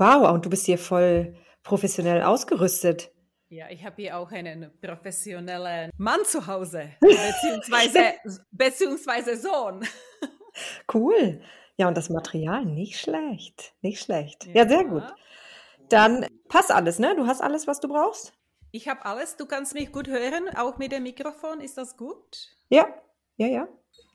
Wow, und du bist hier voll professionell ausgerüstet. Ja, ich habe hier auch einen professionellen Mann zu Hause, beziehungsweise, beziehungsweise Sohn. Cool. Ja, und das Material, nicht schlecht, nicht schlecht. Ja, sehr gut. Dann passt alles, ne? Du hast alles, was du brauchst? Ich habe alles. Du kannst mich gut hören, auch mit dem Mikrofon. Ist das gut? Ja, ja, ja.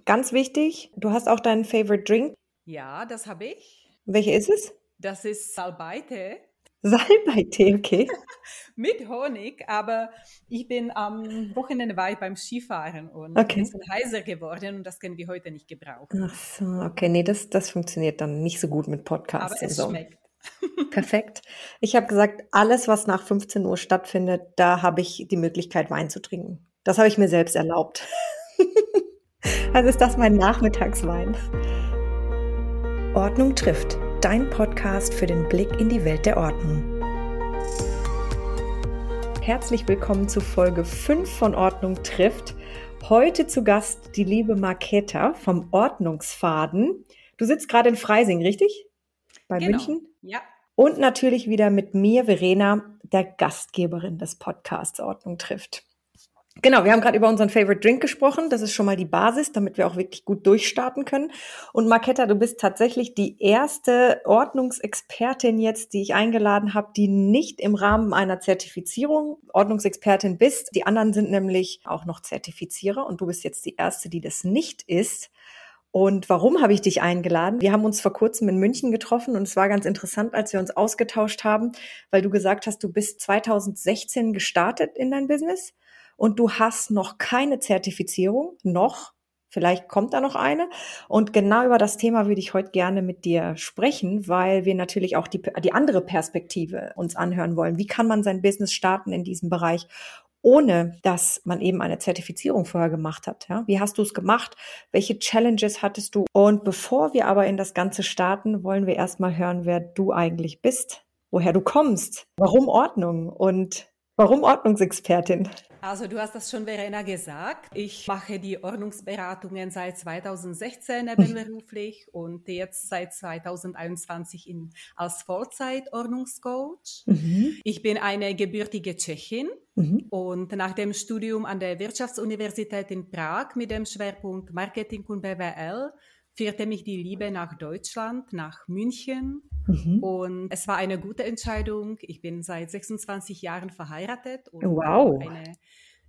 Ganz wichtig, du hast auch deinen Favorite Drink. Ja, das habe ich. Welcher ist es? Das ist Salbeitee. Salbeitee, okay. Mit Honig, aber ich bin am Wochenende war ich beim Skifahren und Okay. ein bisschen heiser geworden und das können wir heute nicht gebrauchen. Ach so, okay, nee, das, das funktioniert dann nicht so gut mit Podcasts Aber es so. schmeckt. Perfekt. Ich habe gesagt, alles, was nach 15 Uhr stattfindet, da habe ich die Möglichkeit, Wein zu trinken. Das habe ich mir selbst erlaubt. also ist das mein Nachmittagswein. Ordnung trifft. Dein Podcast für den Blick in die Welt der Ordnung. Herzlich willkommen zu Folge 5 von Ordnung trifft. Heute zu Gast die liebe Marketa vom Ordnungsfaden. Du sitzt gerade in Freising, richtig? Bei Genau. München? Ja, Und natürlich wieder mit mir, Verena, der Gastgeberin des Podcasts Ordnung trifft. Genau, wir haben gerade über unseren Favorite Drink gesprochen. Das ist schon mal die Basis, damit wir auch wirklich gut durchstarten können. Und Marketta, du bist tatsächlich die erste Ordnungsexpertin jetzt, die ich eingeladen habe, die nicht im Rahmen einer Zertifizierung Ordnungsexpertin bist. Die anderen sind nämlich auch noch Zertifizierer und du bist jetzt die erste, die das nicht ist. Und warum habe ich dich eingeladen? Wir haben uns vor kurzem in München getroffen und es war ganz interessant, als wir uns ausgetauscht haben, weil du gesagt hast, du bist 2016 gestartet in dein Business und du hast noch keine Zertifizierung, noch. Vielleicht kommt da noch eine. Und genau über das Thema würde ich heute gerne mit dir sprechen, weil wir natürlich auch die, die andere Perspektive uns anhören wollen. Wie kann man sein Business starten in diesem Bereich? ohne dass man eben eine Zertifizierung vorher gemacht hat. Ja? Wie hast du es gemacht? Welche Challenges hattest du? Und bevor wir aber in das Ganze starten, wollen wir erstmal hören, wer du eigentlich bist, woher du kommst, warum Ordnung und warum Ordnungsexpertin? Also du hast das schon, Verena, gesagt. Ich mache die Ordnungsberatungen seit 2016 nebenberuflich und jetzt seit 2021 in, als Vollzeit-Ordnungscoach. Mhm. Ich bin eine gebürtige Tschechin Mhm. und nach dem Studium an der Wirtschaftsuniversität in Prag mit dem Schwerpunkt Marketing und BWL führte mich die Liebe nach Deutschland, nach München. Mhm. Und es war eine gute Entscheidung. Ich bin seit 26 Jahren verheiratet und Wow. eine,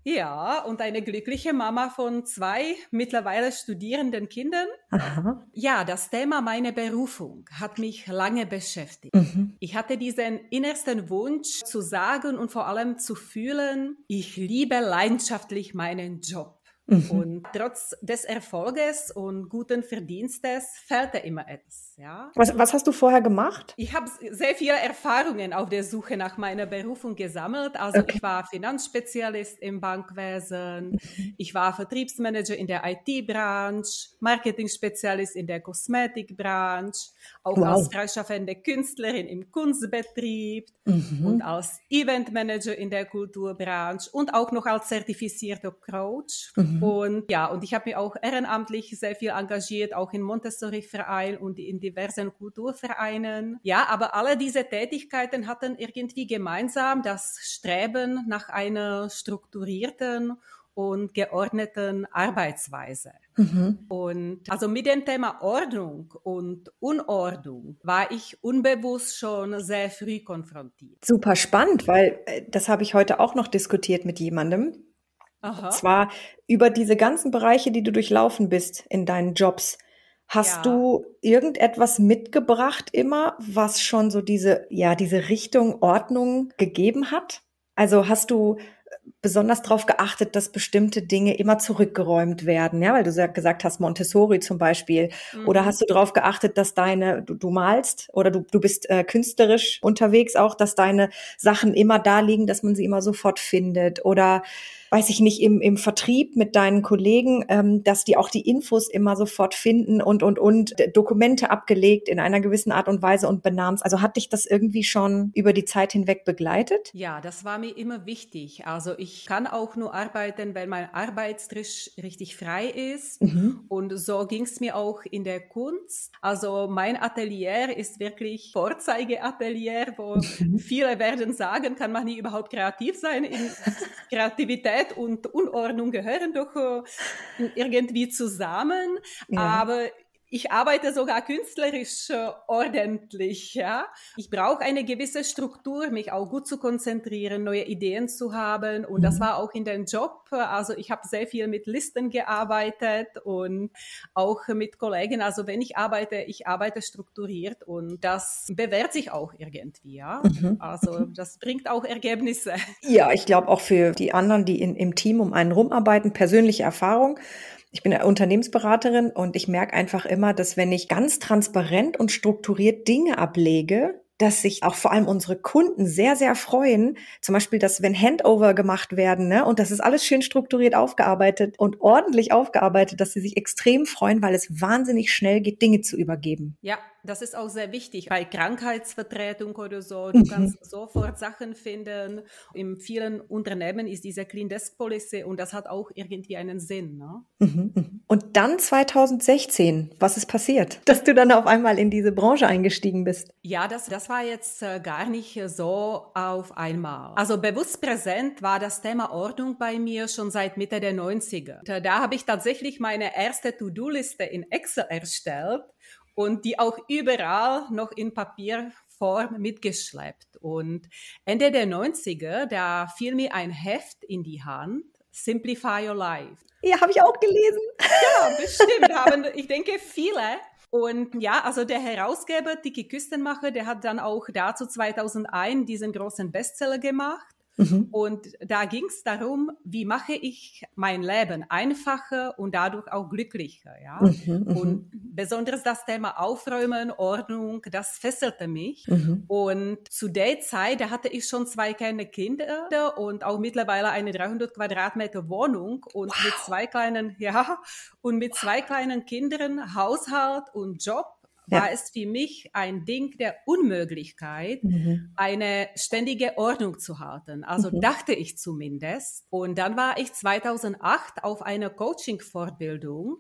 ja, und eine glückliche Mama von zwei mittlerweile studierenden Kindern. Aha. Ja, das Thema meine Berufung hat mich lange beschäftigt. Mhm. Ich hatte diesen innersten Wunsch zu sagen und vor allem zu fühlen, ich liebe leidenschaftlich meinen Job. Mhm. Und trotz des Erfolges und guten Verdienstes fehlte immer etwas, ja. Was, was hast du vorher gemacht? Ich habe sehr viele Erfahrungen auf der Suche nach meiner Berufung gesammelt. Also Okay. ich war Finanzspezialist im Bankwesen, ich war Vertriebsmanager in der IT-Branche, Marketing-Spezialist in der Kosmetikbranche, auch Wow. als freischaffende Künstlerin im Kunstbetrieb Mhm. und als Eventmanager in der Kulturbranche und auch noch als zertifizierter Coach. Mhm. Und ja, und ich habe mich auch ehrenamtlich sehr viel engagiert, auch in Montessori-Verein und in diversen Kulturvereinen. Ja, aber alle diese Tätigkeiten hatten irgendwie gemeinsam das Streben nach einer strukturierten und geordneten Arbeitsweise. Mhm. Und also mit dem Thema Ordnung und Unordnung war ich unbewusst schon sehr früh konfrontiert. Super spannend, weil äh, das habe ich heute auch noch diskutiert mit jemandem. Aha. zwar über diese ganzen Bereiche, die du durchlaufen bist in deinen Jobs. Hast Ja. du irgendetwas mitgebracht immer, was schon so diese, ja, diese Richtung Ordnung gegeben hat? Also hast du besonders darauf geachtet, dass bestimmte Dinge immer zurückgeräumt werden, ja, weil du gesagt hast, Montessori zum Beispiel. Oder Mhm. hast du darauf geachtet, dass deine, du, du malst oder du, du bist äh, künstlerisch unterwegs auch, dass deine Sachen immer da liegen, dass man sie immer sofort findet? Oder weiß ich nicht, im, im Vertrieb mit deinen Kollegen, ähm, dass die auch die Infos immer sofort finden und, und, und Dokumente abgelegt in einer gewissen Art und Weise und benahmst. Also hat dich das irgendwie schon über die Zeit hinweg begleitet? Ja, das war mir immer wichtig. Also ich kann auch nur arbeiten, wenn mein Arbeitstisch richtig frei ist. Mhm. Und so ging es mir auch in der Kunst. Also mein Atelier ist wirklich Vorzeigeatelier, wo mhm. viele werden sagen, kann man nie überhaupt kreativ sein. In Kreativität und Unordnung gehören doch äh, irgendwie zusammen. Ja. Aber ich arbeite sogar künstlerisch äh, ordentlich, ja. Ich brauche eine gewisse Struktur, mich auch gut zu konzentrieren, neue Ideen zu haben. Und mhm. das war auch in dem Job. Also ich habe sehr viel mit Listen gearbeitet und auch mit Kollegen. Also wenn ich arbeite, ich arbeite strukturiert und das bewährt sich auch irgendwie, ja. Mhm. Also das bringt auch Ergebnisse. Ja, ich glaube auch für die anderen, die in, im Team um einen rumarbeiten, persönliche Erfahrung ich bin Unternehmensberaterin und ich merke einfach immer, dass wenn ich ganz transparent und strukturiert Dinge ablege, dass sich auch vor allem unsere Kunden sehr, sehr freuen. Zum Beispiel, dass wenn Handover gemacht werden, ne, und das ist alles schön strukturiert aufgearbeitet und ordentlich aufgearbeitet, dass sie sich extrem freuen, weil es wahnsinnig schnell geht, Dinge zu übergeben. Ja, das ist auch sehr wichtig bei Krankheitsvertretung oder so. Du mhm. kannst sofort Sachen finden. In vielen Unternehmen ist diese Clean Desk Policy und das hat auch irgendwie einen Sinn. Ne? Mhm, mhm. Und dann 2016, was ist passiert, dass du dann auf einmal in diese Branche eingestiegen bist? Ja, das, das war jetzt äh, gar nicht so auf einmal. Also bewusst präsent war das Thema Ordnung bei mir schon seit Mitte der 90er. Da habe ich tatsächlich meine erste To-Do-Liste in Excel erstellt und die auch überall noch in Papierform mitgeschleppt. Und Ende der 90er, da fiel mir ein Heft in die Hand, Simplify Your Life. Ja, habe ich auch gelesen. Ja, bestimmt haben, ich denke, viele. Und ja, also der Herausgeber, Tiki Küstenmacher, der hat dann auch dazu 2001 diesen großen Bestseller gemacht. Mhm. Und da ging es darum, wie mache ich mein Leben einfacher und dadurch auch glücklicher. Ja? Mhm, mhm, und besonders das Thema Aufräumen, Ordnung, das fesselte mich. Mhm. Und zu der Zeit, da hatte ich schon zwei kleine Kinder und auch mittlerweile eine 300 Quadratmeter Wohnung und wow. mit zwei kleinen, ja, und mit zwei kleinen Kindern, Haushalt und Job ja. war es für mich ein Ding der Unmöglichkeit, mhm. eine ständige Ordnung zu halten. Also mhm. dachte ich zumindest. Und dann war ich 2008 auf einer Coaching-Fortbildung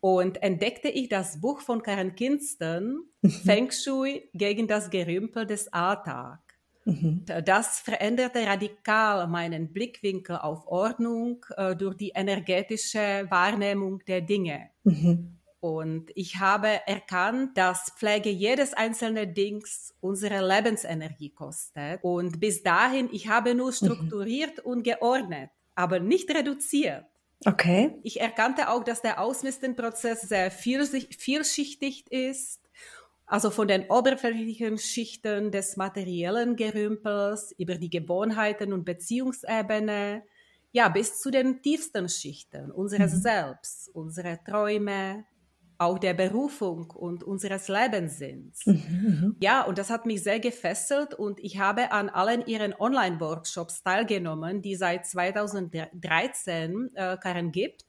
und entdeckte ich das Buch von Karen Kinston, mhm. Feng Shui gegen das Gerümpel des Alltags. Mhm. Das veränderte radikal meinen Blickwinkel auf Ordnung äh, durch die energetische Wahrnehmung der Dinge. Mhm. Und ich habe erkannt, dass Pflege jedes einzelne Dings unsere Lebensenergie kostet. Und bis dahin, ich habe nur mhm. strukturiert mhm. und geordnet, aber nicht reduziert. Okay. Ich erkannte auch, dass der Ausmistenprozess sehr vielschichtig ist. Also von den oberflächlichen Schichten des materiellen Gerümpels über die Gewohnheiten und Beziehungsebene, ja, bis zu den tiefsten Schichten unseres mhm. Selbst, unsere Träume, auch der Berufung und unseres Lebenssinns. Mhm, mhm, ja, und das hat mich sehr gefesselt und ich habe an allen ihren Online-Workshops teilgenommen, die seit 2013 äh, Karen gibt.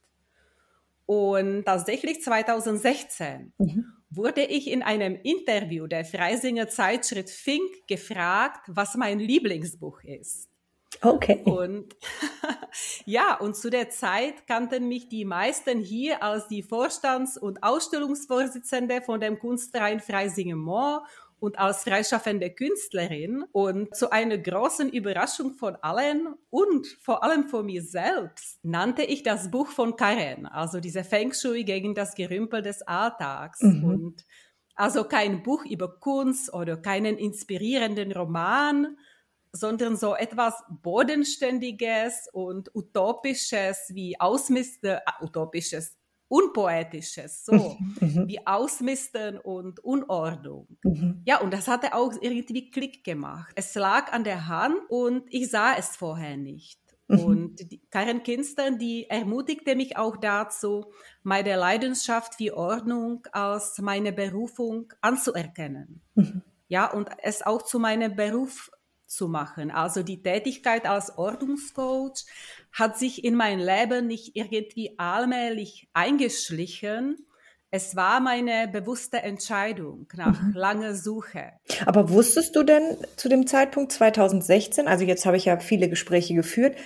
Und tatsächlich 2016 mhm. wurde ich in einem Interview der Freisinger Zeitschrift Fink gefragt, was mein Lieblingsbuch ist. Okay. Und ja, und zu der Zeit kannten mich die meisten hier als die Vorstands- und Ausstellungsvorsitzende von dem Kunstverein Freisingen-Moor und als freischaffende Künstlerin. Und zu einer großen Überraschung von allen und vor allem von mir selbst nannte ich das Buch von Karen, also diese Feng Shui gegen das Gerümpel des Alltags. Mhm. Und also kein Buch über Kunst oder keinen inspirierenden Roman, sondern so etwas Bodenständiges und Utopisches wie Ausmisten, äh, Utopisches, Unpoetisches, so mhm, mhm. wie Ausmisten und Unordnung. Mhm. Ja, und das hatte auch irgendwie Klick gemacht. Es lag an der Hand und ich sah es vorher nicht. Mhm. Und die, Karen Kinston, die ermutigte mich auch dazu, meine Leidenschaft für Ordnung als meine Berufung anzuerkennen. Mhm. Ja, und es auch zu meinem Beruf zu machen. Also die Tätigkeit als Ordnungscoach hat sich in mein Leben nicht irgendwie allmählich eingeschlichen. Es war meine bewusste Entscheidung nach mhm. langer Suche. Aber wusstest du denn zu dem Zeitpunkt 2016, also jetzt habe ich ja viele Gespräche geführt,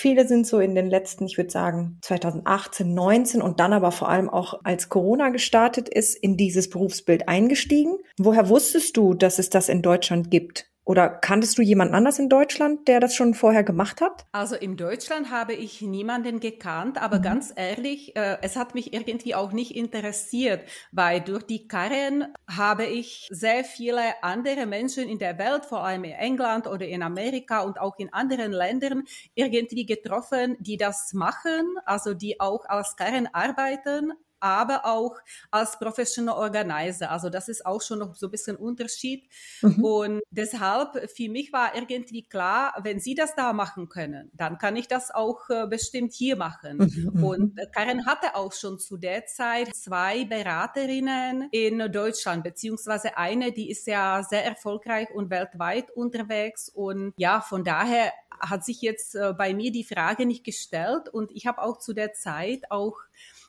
Viele sind so in den letzten, ich würde sagen, 2018, 19 und dann aber vor allem auch als Corona gestartet ist, in dieses Berufsbild eingestiegen. Woher wusstest du, dass es das in Deutschland gibt? Oder kanntest du jemand anders in Deutschland, der das schon vorher gemacht hat? Also in Deutschland habe ich niemanden gekannt, aber mhm. ganz ehrlich, äh, es hat mich irgendwie auch nicht interessiert, weil durch die Karren habe ich sehr viele andere Menschen in der Welt, vor allem in England oder in Amerika und auch in anderen Ländern irgendwie getroffen, die das machen, also die auch als Karren arbeiten, aber auch als Professional Organizer. Also das ist auch schon noch so ein bisschen Unterschied. Mhm. Und deshalb für mich war irgendwie klar, wenn Sie das da machen können, dann kann ich das auch äh, bestimmt hier machen. Mhm. mhm. Und Karen hatte auch schon zu der Zeit zwei Beraterinnen in Deutschland, beziehungsweise eine, die ist ja sehr erfolgreich und weltweit unterwegs. Und ja, von daher hat sich jetzt äh, bei mir die Frage nicht gestellt. Und ich habe auch zu der Zeit auch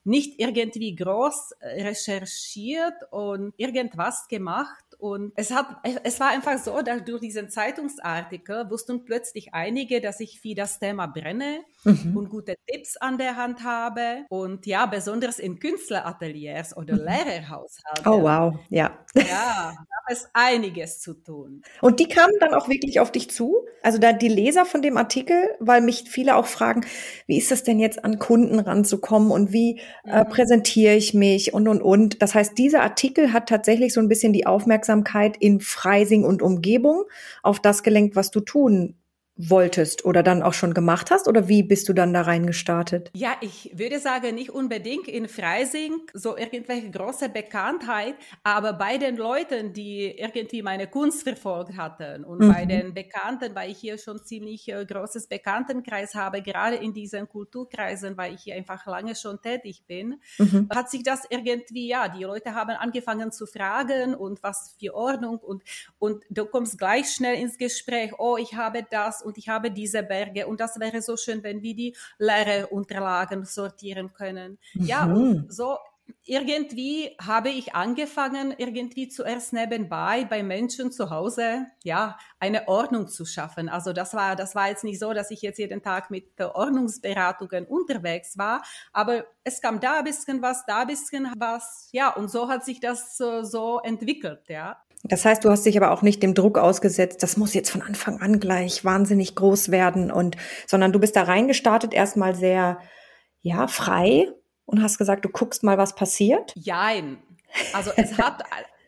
nicht irgendwie groß recherchiert und irgendwas gemacht und es hat, es war einfach so, dass durch diesen Zeitungsartikel wussten plötzlich einige, dass ich für das Thema brenne mhm. und gute Tipps an der Hand habe. Und ja, besonders in Künstlerateliers oder mhm. Lehrerhaushalten. Oh wow, ja. Ja, da ist einiges zu tun. Und die kamen dann auch wirklich auf dich zu? Also da die Leser von dem Artikel, weil mich viele auch fragen, wie ist das denn jetzt an Kunden ranzukommen und wie äh, mhm. präsentiere ich mich und und und. Das heißt, dieser Artikel hat tatsächlich so ein bisschen die Aufmerksamkeit Aufmerksamkeit in Freising und Umgebung auf das gelenkt, was du tun wolltest oder dann auch schon gemacht hast? Oder wie bist du dann da reingestartet? Ja, ich würde sagen, nicht unbedingt in Freising, so irgendwelche große Bekanntheit, aber bei den Leuten, die irgendwie meine Kunst verfolgt hatten und mhm. bei den Bekannten, weil ich hier schon ziemlich äh, großes Bekanntenkreis habe, gerade in diesen Kulturkreisen, weil ich hier einfach lange schon tätig bin, mhm. hat sich das irgendwie, ja, die Leute haben angefangen zu fragen und was für Ordnung und, und du kommst gleich schnell ins Gespräch, oh, ich habe das und ich habe diese Berge und das wäre so schön, wenn wir die Lehrerunterlagen sortieren können. Mhm. Ja, und so irgendwie habe ich angefangen, irgendwie zuerst nebenbei bei Menschen zu Hause, ja, eine Ordnung zu schaffen. Also das war, das war jetzt nicht so, dass ich jetzt jeden Tag mit Ordnungsberatungen unterwegs war, aber es kam da ein bisschen was, da ein bisschen was, ja, und so hat sich das so, so entwickelt, ja. Das heißt, du hast dich aber auch nicht dem Druck ausgesetzt, das muss jetzt von Anfang an gleich wahnsinnig groß werden und, sondern du bist da reingestartet erstmal sehr, ja, frei und hast gesagt, du guckst mal, was passiert? Jein. Also es hat,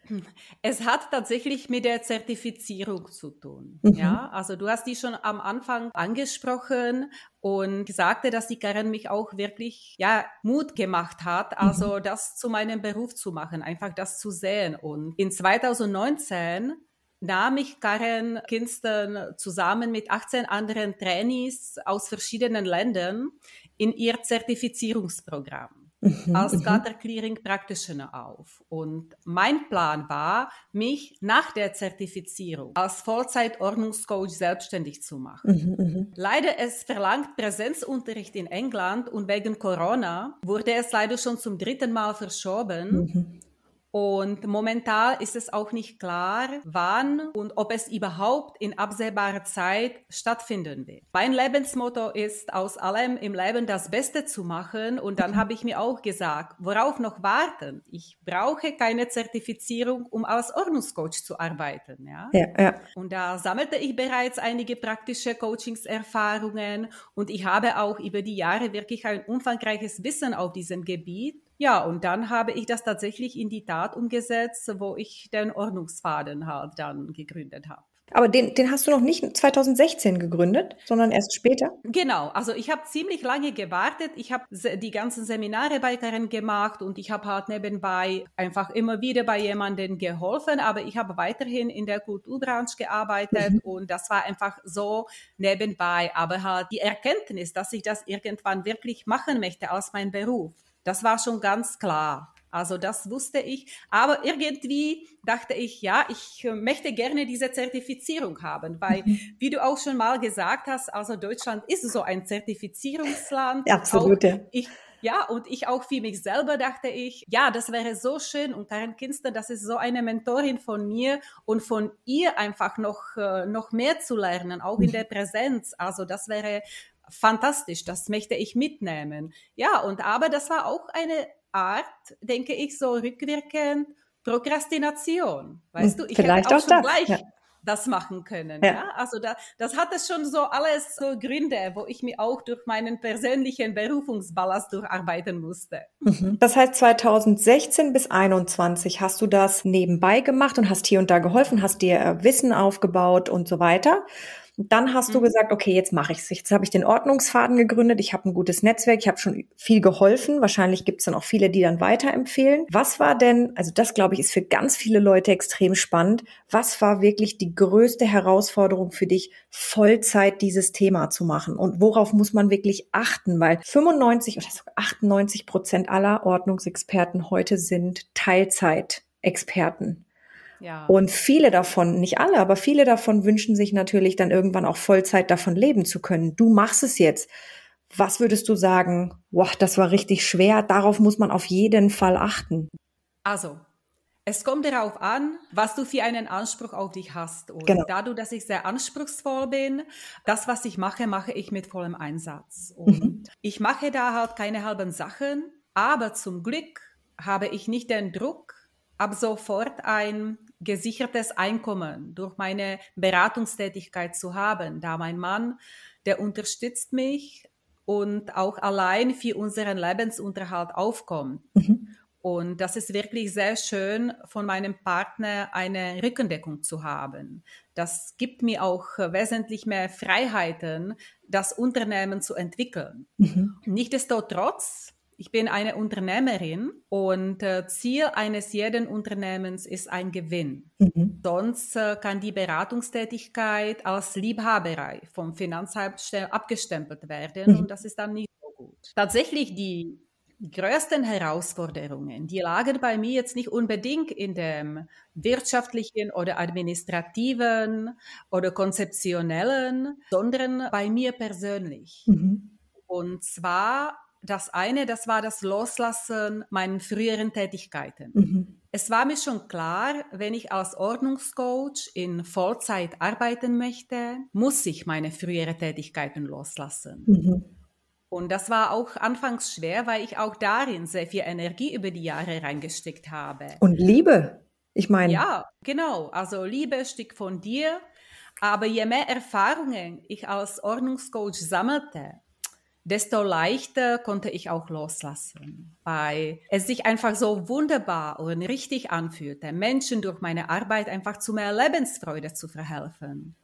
es hat tatsächlich mit der Zertifizierung zu tun. Mhm. Ja, also du hast die schon am Anfang angesprochen und sagte, dass die Karen mich auch wirklich, ja, Mut gemacht hat, also mhm. das zu meinem Beruf zu machen, einfach das zu sehen. Und in 2019 nahm ich Karen Kinston zusammen mit 18 anderen Trainees aus verschiedenen Ländern in ihr Zertifizierungsprogramm mhm, als mhm. Gather Clearing Practitioner auf. Und mein Plan war, mich nach der Zertifizierung als Vollzeit-Ordnungscoach selbstständig zu machen. Mhm, mhm, leider es verlangt Präsenzunterricht in England und wegen Corona wurde es leider schon zum dritten Mal verschoben. Und momentan ist es auch nicht klar, wann und ob es überhaupt in absehbarer Zeit stattfinden wird. Mein Lebensmotto ist, aus allem im Leben das Beste zu machen. Und dann habe ich mir auch gesagt, worauf noch warten? Ich brauche keine Zertifizierung, um als Ordnungscoach zu arbeiten. Ja? Ja, ja. Und da sammelte ich bereits einige praktische Coachingserfahrungen und ich habe auch über die Jahre wirklich ein umfangreiches Wissen auf diesem Gebiet. Ja, und dann habe ich das tatsächlich in die Tat umgesetzt, wo ich den Ordnungsfaden halt dann gegründet habe. Aber den, den hast du noch nicht 2016 gegründet, sondern erst später? Genau, also ich habe ziemlich lange gewartet. Ich habe die ganzen Seminare bei Karen gemacht und ich habe halt nebenbei einfach immer wieder bei jemandem geholfen, aber ich habe weiterhin in der Kulturbranche gearbeitet mhm. und das war einfach so nebenbei. Aber halt die Erkenntnis, dass ich das irgendwann wirklich machen möchte als mein Beruf, das war schon ganz klar. Also das wusste ich. Aber irgendwie dachte ich, ja, ich möchte gerne diese Zertifizierung haben, weil, mhm. wie du auch schon mal gesagt hast, also Deutschland ist so ein Zertifizierungsland. Absolut, ja. Ich, ja, und ich auch für mich selber dachte ich, ja, das wäre so schön. Und Karen Kinster, das ist so eine Mentorin von mir und von ihr einfach noch, äh, noch mehr zu lernen, auch in mhm. der Präsenz. Also das wäre fantastisch, das möchte ich mitnehmen. Ja, und aber das war auch eine Art, denke ich, so rückwirkend Prokrastination. Weißt hm, du, ich Vielleicht hätte auch, auch schon das. gleich ja das machen können. Ja. ja? Also da, das hat es schon so alles so Gründe, wo ich mir auch durch meinen persönlichen Berufungsballast durcharbeiten musste. Mhm. Das heißt, 2016 bis 21 hast du das nebenbei gemacht und hast hier und da geholfen, hast dir äh, Wissen aufgebaut und so weiter. Dann hast mhm. du gesagt, okay, jetzt mache ich es. Jetzt habe ich den Ordnungsfaden gegründet. Ich habe ein gutes Netzwerk. Ich habe schon viel geholfen. Wahrscheinlich gibt es dann auch viele, die dann weiterempfehlen. Was war denn, also das glaube ich, ist für ganz viele Leute extrem spannend. Was war wirklich die größte Herausforderung für dich, Vollzeit dieses Thema zu machen? Und worauf muss man wirklich achten? Weil 95 oder sogar 98 Prozent aller Ordnungsexperten heute sind Teilzeitexperten. Ja. Und viele davon, nicht alle, aber viele davon wünschen sich natürlich dann irgendwann auch Vollzeit davon leben zu können. Du machst es jetzt. Was würdest du sagen? Boah, das war richtig schwer. Darauf muss man auf jeden Fall achten. Also, es kommt darauf an, was du für einen Anspruch auf dich hast. Und genau. dadurch, dass ich sehr anspruchsvoll bin, das, was ich mache, mache ich mit vollem Einsatz. Und mhm. ich mache da halt keine halben Sachen, aber zum Glück habe ich nicht den Druck, ab sofort ein gesichertes Einkommen durch meine Beratungstätigkeit zu haben, da mein Mann, der unterstützt mich und auch allein für unseren Lebensunterhalt aufkommt. Mhm. Und das ist wirklich sehr schön, von meinem Partner eine Rückendeckung zu haben. Das gibt mir auch wesentlich mehr Freiheiten, das Unternehmen zu entwickeln. Mhm. Nichtsdestotrotz ich bin eine Unternehmerin und äh, Ziel eines jeden Unternehmens ist ein Gewinn. Mhm. Sonst äh, kann die Beratungstätigkeit als Liebhaberei vom Finanzamt abgestempelt werden mhm. und das ist dann nicht so gut. Tatsächlich die größten Herausforderungen, die lagen bei mir jetzt nicht unbedingt in dem wirtschaftlichen oder administrativen oder konzeptionellen, sondern bei mir persönlich. Mhm. Und zwar das eine, das war das Loslassen meinen früheren Tätigkeiten. Mhm. Es war mir schon klar, wenn ich als Ordnungscoach in Vollzeit arbeiten möchte, muss ich meine früheren Tätigkeiten loslassen. Mhm. Und das war auch anfangs schwer, weil ich auch darin sehr viel Energie über die Jahre reingesteckt habe. Und Liebe, ich meine. Ja, genau. Also Liebe stieg von dir. Aber je mehr Erfahrungen ich als Ordnungscoach sammelte, desto leichter konnte ich auch loslassen, weil es sich einfach so wunderbar und richtig anfühlte, Menschen durch meine Arbeit einfach zu mehr Lebensfreude zu verhelfen.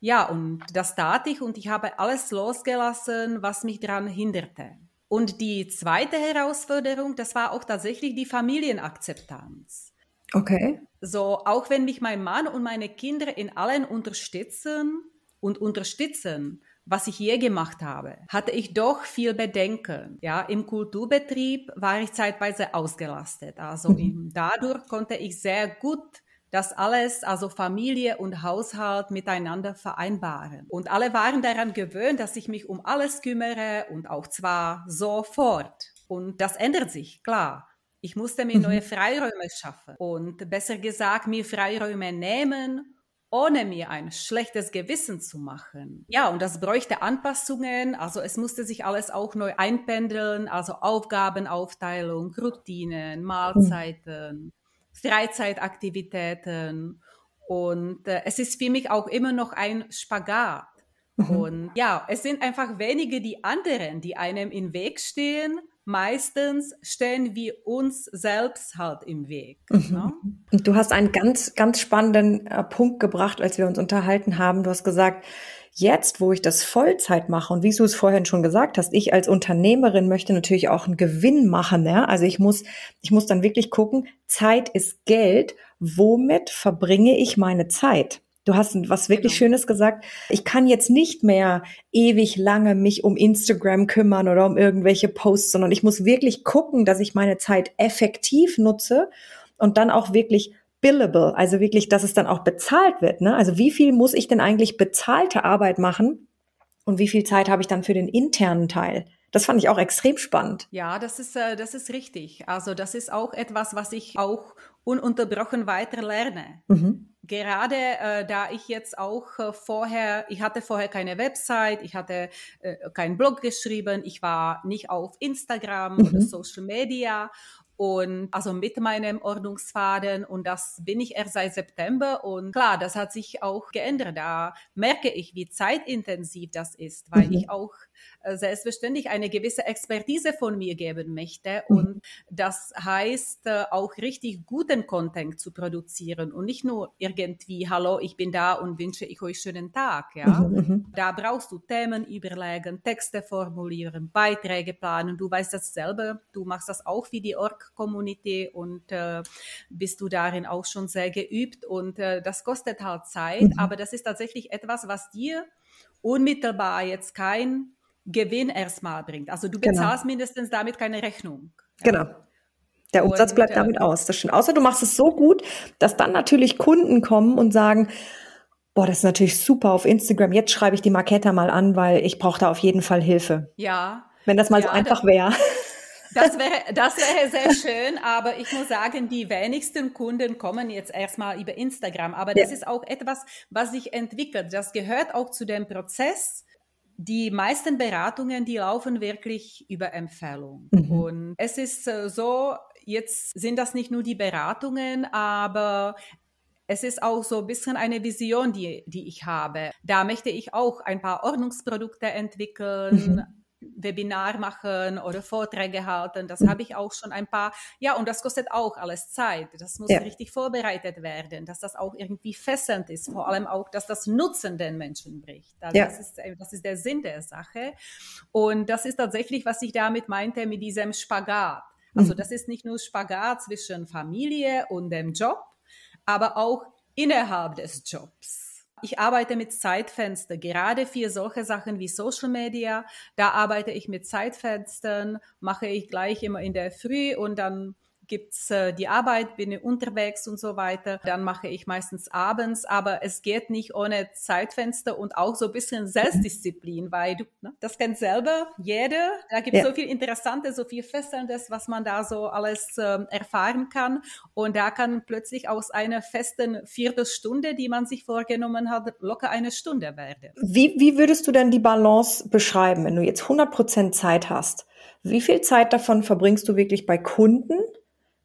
Ja, und das tat ich und ich habe alles losgelassen, was mich daran hinderte. Und die zweite Herausforderung, das war auch tatsächlich die Familienakzeptanz. Okay. So, auch wenn mich mein Mann und meine Kinder in allen unterstützen und unterstützen, was ich je gemacht habe, hatte ich doch viel Bedenken. Ja, im Kulturbetrieb war ich zeitweise ausgelastet. Also mhm. dadurch konnte ich sehr gut das alles, also Familie und Haushalt miteinander vereinbaren. Und alle waren daran gewöhnt, dass ich mich um alles kümmere und auch zwar sofort. Und das ändert sich, klar. Ich musste mir mhm. neue Freiräume schaffen und besser gesagt mir Freiräume nehmen ohne mir ein schlechtes Gewissen zu machen. Ja, und das bräuchte Anpassungen, also es musste sich alles auch neu einpendeln, also Aufgabenaufteilung, Routinen, Mahlzeiten, Freizeitaktivitäten. Und äh, es ist für mich auch immer noch ein Spagat. Mhm. Und ja, es sind einfach wenige die anderen, die einem im Weg stehen meistens stehen wir uns selbst halt im Weg. Mhm. Ne? Und du hast einen ganz, ganz spannenden äh, Punkt gebracht, als wir uns unterhalten haben. Du hast gesagt, jetzt, wo ich das Vollzeit mache und wie du es vorhin schon gesagt hast, ich als Unternehmerin möchte natürlich auch einen Gewinn machen. Ja? Also ich muss, ich muss dann wirklich gucken, Zeit ist Geld. Womit verbringe ich meine Zeit? Du hast was wirklich genau. Schönes gesagt. Ich kann jetzt nicht mehr ewig lange mich um Instagram kümmern oder um irgendwelche Posts, sondern ich muss wirklich gucken, dass ich meine Zeit effektiv nutze und dann auch wirklich billable, also wirklich, dass es dann auch bezahlt wird. Ne? Also wie viel muss ich denn eigentlich bezahlte Arbeit machen und wie viel Zeit habe ich dann für den internen Teil? Das fand ich auch extrem spannend. Ja, das ist, äh, das ist richtig. Also das ist auch etwas, was ich auch ununterbrochen weiter lerne. Mhm. Gerade äh, da ich jetzt auch äh, vorher, ich hatte vorher keine Website, ich hatte äh, keinen Blog geschrieben, ich war nicht auf Instagram mhm. oder Social Media und also mit meinem Ordnungsfaden und das bin ich erst seit September und klar, das hat sich auch geändert. Da merke ich, wie zeitintensiv das ist, weil mhm. ich auch selbstverständlich eine gewisse Expertise von mir geben möchte. Mhm. Und das heißt, äh, auch richtig guten Content zu produzieren und nicht nur irgendwie, hallo, ich bin da und wünsche ich euch schönen Tag. Ja? Mhm, mhm. Da brauchst du Themen überlegen, Texte formulieren, Beiträge planen. Du weißt das selber, du machst das auch wie die Org-Community und äh, bist du darin auch schon sehr geübt. Und äh, das kostet halt Zeit, mhm. aber das ist tatsächlich etwas, was dir unmittelbar jetzt kein Gewinn erstmal bringt. Also du genau. bezahlst genau. mindestens damit keine Rechnung. Ja. Genau. Der Umsatz und, bleibt äh, damit aus. Das stimmt. Außer du machst es so gut, dass dann natürlich Kunden kommen und sagen, boah, das ist natürlich super auf Instagram. Jetzt schreibe ich die Marketer mal an, weil ich brauche da auf jeden Fall Hilfe. Ja. Wenn das mal ja, so einfach wäre. Das wäre, das wäre sehr schön, aber ich muss sagen, die wenigsten Kunden kommen jetzt erstmal über Instagram. Aber das ja. ist auch etwas, was sich entwickelt. Das gehört auch zu dem Prozess, die meisten Beratungen, die laufen wirklich über Empfehlung. Mhm. Und es ist äh, so, jetzt sind das nicht nur die Beratungen, aber es ist auch so ein bisschen eine Vision, die, die ich habe. Da möchte ich auch ein paar Ordnungsprodukte entwickeln, mhm. Webinar machen oder Vorträge halten. Das habe ich auch schon ein paar. Ja, und das kostet auch alles Zeit. Das muss ja. richtig vorbereitet werden, dass das auch irgendwie fesselnd ist. Vor allem auch, dass das Nutzen den Menschen bricht. Also ja. das, ist, äh, das ist der Sinn der Sache. Und das ist tatsächlich, was ich damit meinte mit diesem Spagat. Also mhm. das ist nicht nur Spagat zwischen Familie und dem Job, aber auch innerhalb des Jobs ich arbeite mit Zeitfenstern, gerade für solche Sachen wie Social Media. Da arbeite ich mit Zeitfenstern, mache ich gleich immer in der Früh und dann gibt's äh, die Arbeit, bin ich unterwegs und so weiter. Dann mache ich meistens abends, aber es geht nicht ohne Zeitfenster und auch so ein bisschen Selbstdisziplin, weil du, ne, das kennt selber jeder. Da gibt es ja. so viel Interessantes, so viel Fesselndes, was man da so alles äh, erfahren kann. Und da kann plötzlich aus einer festen Viertelstunde, die man sich vorgenommen hat, locker eine Stunde werden. Wie, wie würdest du denn die Balance beschreiben, wenn du jetzt 100 Prozent Zeit hast? Wie viel Zeit davon verbringst du wirklich bei Kunden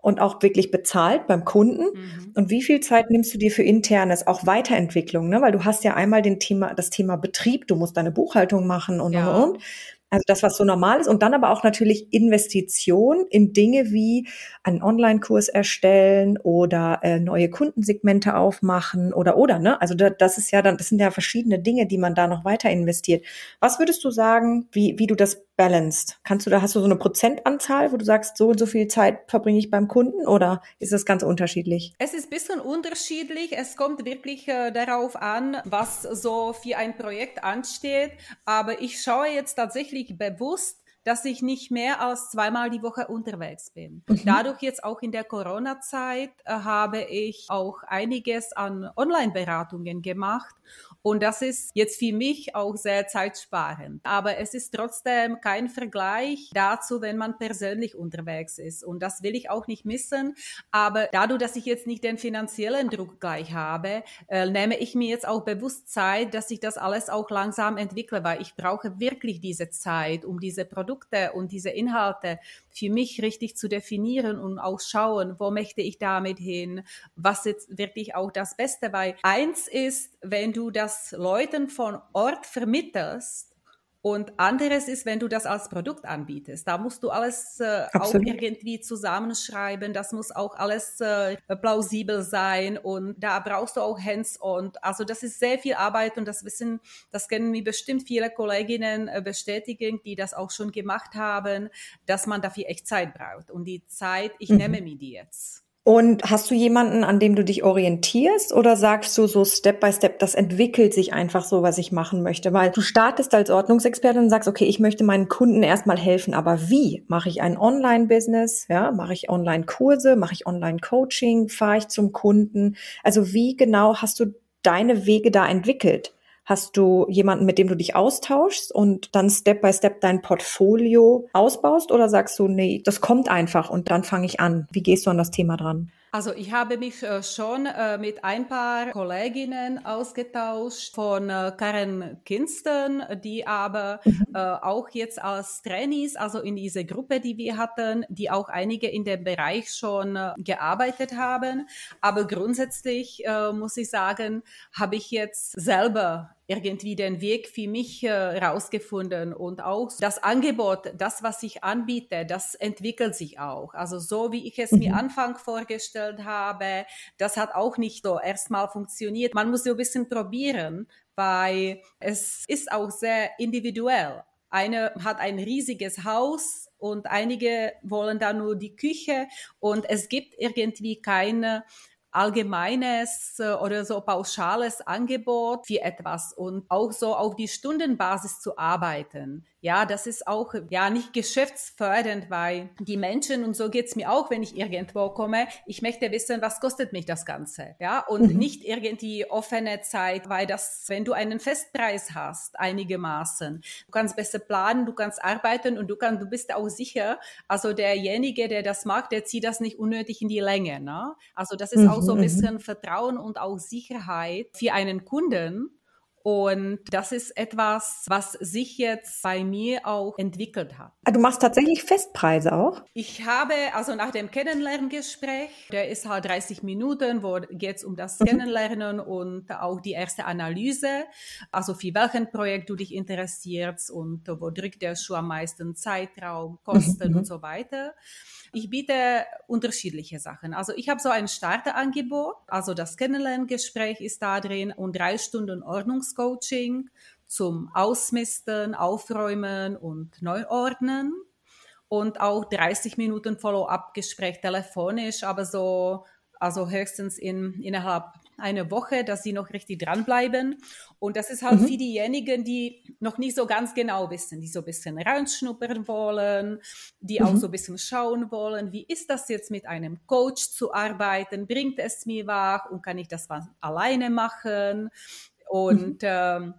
und auch wirklich bezahlt beim Kunden? Mhm. Und wie viel Zeit nimmst du dir für internes, auch Weiterentwicklung? Ne? Weil du hast ja einmal den Thema, das Thema Betrieb, du musst deine Buchhaltung machen und, ja. und, und. Also das, was so normal ist. Und dann aber auch natürlich Investition in Dinge wie einen Online-Kurs erstellen oder äh, neue Kundensegmente aufmachen oder oder. Ne? Also da, das ist ja dann, das sind ja verschiedene Dinge, die man da noch weiter investiert. Was würdest du sagen, wie, wie du das balanced? Kannst du da, hast du so eine Prozentanzahl, wo du sagst, so und so viel Zeit verbringe ich beim Kunden oder ist das ganz unterschiedlich? Es ist ein bisschen unterschiedlich. Es kommt wirklich äh, darauf an, was so für ein Projekt ansteht. Aber ich schaue jetzt tatsächlich bewusst, dass ich nicht mehr als zweimal die Woche unterwegs bin. Mhm. Dadurch jetzt auch in der Corona-Zeit äh, habe ich auch einiges an Online-Beratungen gemacht und das ist jetzt für mich auch sehr zeitsparend. Aber es ist trotzdem kein Vergleich dazu, wenn man persönlich unterwegs ist. Und das will ich auch nicht missen. Aber dadurch, dass ich jetzt nicht den finanziellen Druck gleich habe, äh, nehme ich mir jetzt auch bewusst Zeit, dass ich das alles auch langsam entwickle, weil ich brauche wirklich diese Zeit, um diese Produkte und diese Inhalte für mich richtig zu definieren und auch schauen, wo möchte ich damit hin, was jetzt wirklich auch das Beste, weil eins ist, wenn du das Leuten von Ort vermittelst. Und anderes ist, wenn du das als Produkt anbietest. Da musst du alles äh, auch irgendwie zusammenschreiben. Das muss auch alles äh, plausibel sein. Und da brauchst du auch Hands-on. Also das ist sehr viel Arbeit und das wissen, das kennen mir bestimmt viele Kolleginnen äh, bestätigen, die das auch schon gemacht haben, dass man dafür echt Zeit braucht. Und die Zeit, ich mhm. nehme mir die jetzt. Und hast du jemanden, an dem du dich orientierst oder sagst du so Step by Step, das entwickelt sich einfach so, was ich machen möchte? Weil du startest als Ordnungsexpertin und sagst, okay, ich möchte meinen Kunden erstmal helfen, aber wie? Mache ich ein Online-Business? Ja, mache ich Online-Kurse? Mache ich Online-Coaching? Fahre ich zum Kunden? Also wie genau hast du deine Wege da entwickelt? Hast du jemanden, mit dem du dich austauschst und dann Step by Step dein Portfolio ausbaust oder sagst du, nee, das kommt einfach und dann fange ich an? Wie gehst du an das Thema dran? Also ich habe mich äh, schon äh, mit ein paar Kolleginnen ausgetauscht von äh, Karen Kinston, die aber mhm. auch jetzt als Trainees, also in diese Gruppe, die wir hatten, die auch einige in dem Bereich schon gearbeitet haben. Aber grundsätzlich muss ich sagen, habe ich jetzt selber irgendwie den Weg für mich äh, rausgefunden und auch das Angebot, das, was ich anbiete, das entwickelt sich auch. Also so wie ich es mhm. mir Anfang vorgestellt habe, das hat auch nicht so erstmal funktioniert. Man muss so ein bisschen probieren, weil es ist auch sehr individuell. Eine hat ein riesiges Haus und einige wollen da nur die Küche und es gibt irgendwie keine allgemeines äh, oder so pauschales Angebot für etwas und auch so auf die Stundenbasis zu arbeiten. Ja, das ist auch ja nicht geschäftsfördernd, weil die Menschen und so geht's mir auch, wenn ich irgendwo komme. Ich möchte wissen, was kostet mich das Ganze, ja, und mhm. nicht irgendwie offene Zeit, weil das, wenn du einen Festpreis hast, einigermaßen, du kannst besser planen, du kannst arbeiten und du kannst, du bist auch sicher. Also derjenige, der das mag, der zieht das nicht unnötig in die Länge, ne? Also das ist mhm. auch so ein mhm. bisschen Vertrauen und auch Sicherheit für einen Kunden und das ist etwas, was sich jetzt bei mir auch entwickelt hat. Ah, du machst tatsächlich Festpreise auch? Ich habe, also nach dem Kennenlerngespräch, der ist halt 30 Minuten, wo geht es um das mhm. Kennenlernen und auch die erste Analyse, also für welchen Projekt du dich interessierst und wo drückt der Schuh am meisten Zeitraum, Kosten mhm. und so weiter. Ich biete unterschiedliche Sachen. Also ich habe so ein Starterangebot, also das Kennenlerngespräch ist da drin und drei Stunden Ordnungscoaching zum Ausmisten, Aufräumen und Neuordnen und auch 30 Minuten Follow-up-Gespräch telefonisch, aber so also höchstens in, innerhalb einer Woche, dass sie noch richtig dranbleiben. Und das ist halt mhm. für diejenigen, die noch nicht so ganz genau wissen, die so ein bisschen reinschnuppern wollen, die mhm. auch so ein bisschen schauen wollen, wie ist das jetzt mit einem Coach zu arbeiten? Bringt es mir was und kann ich das alleine machen? Und mhm. ähm,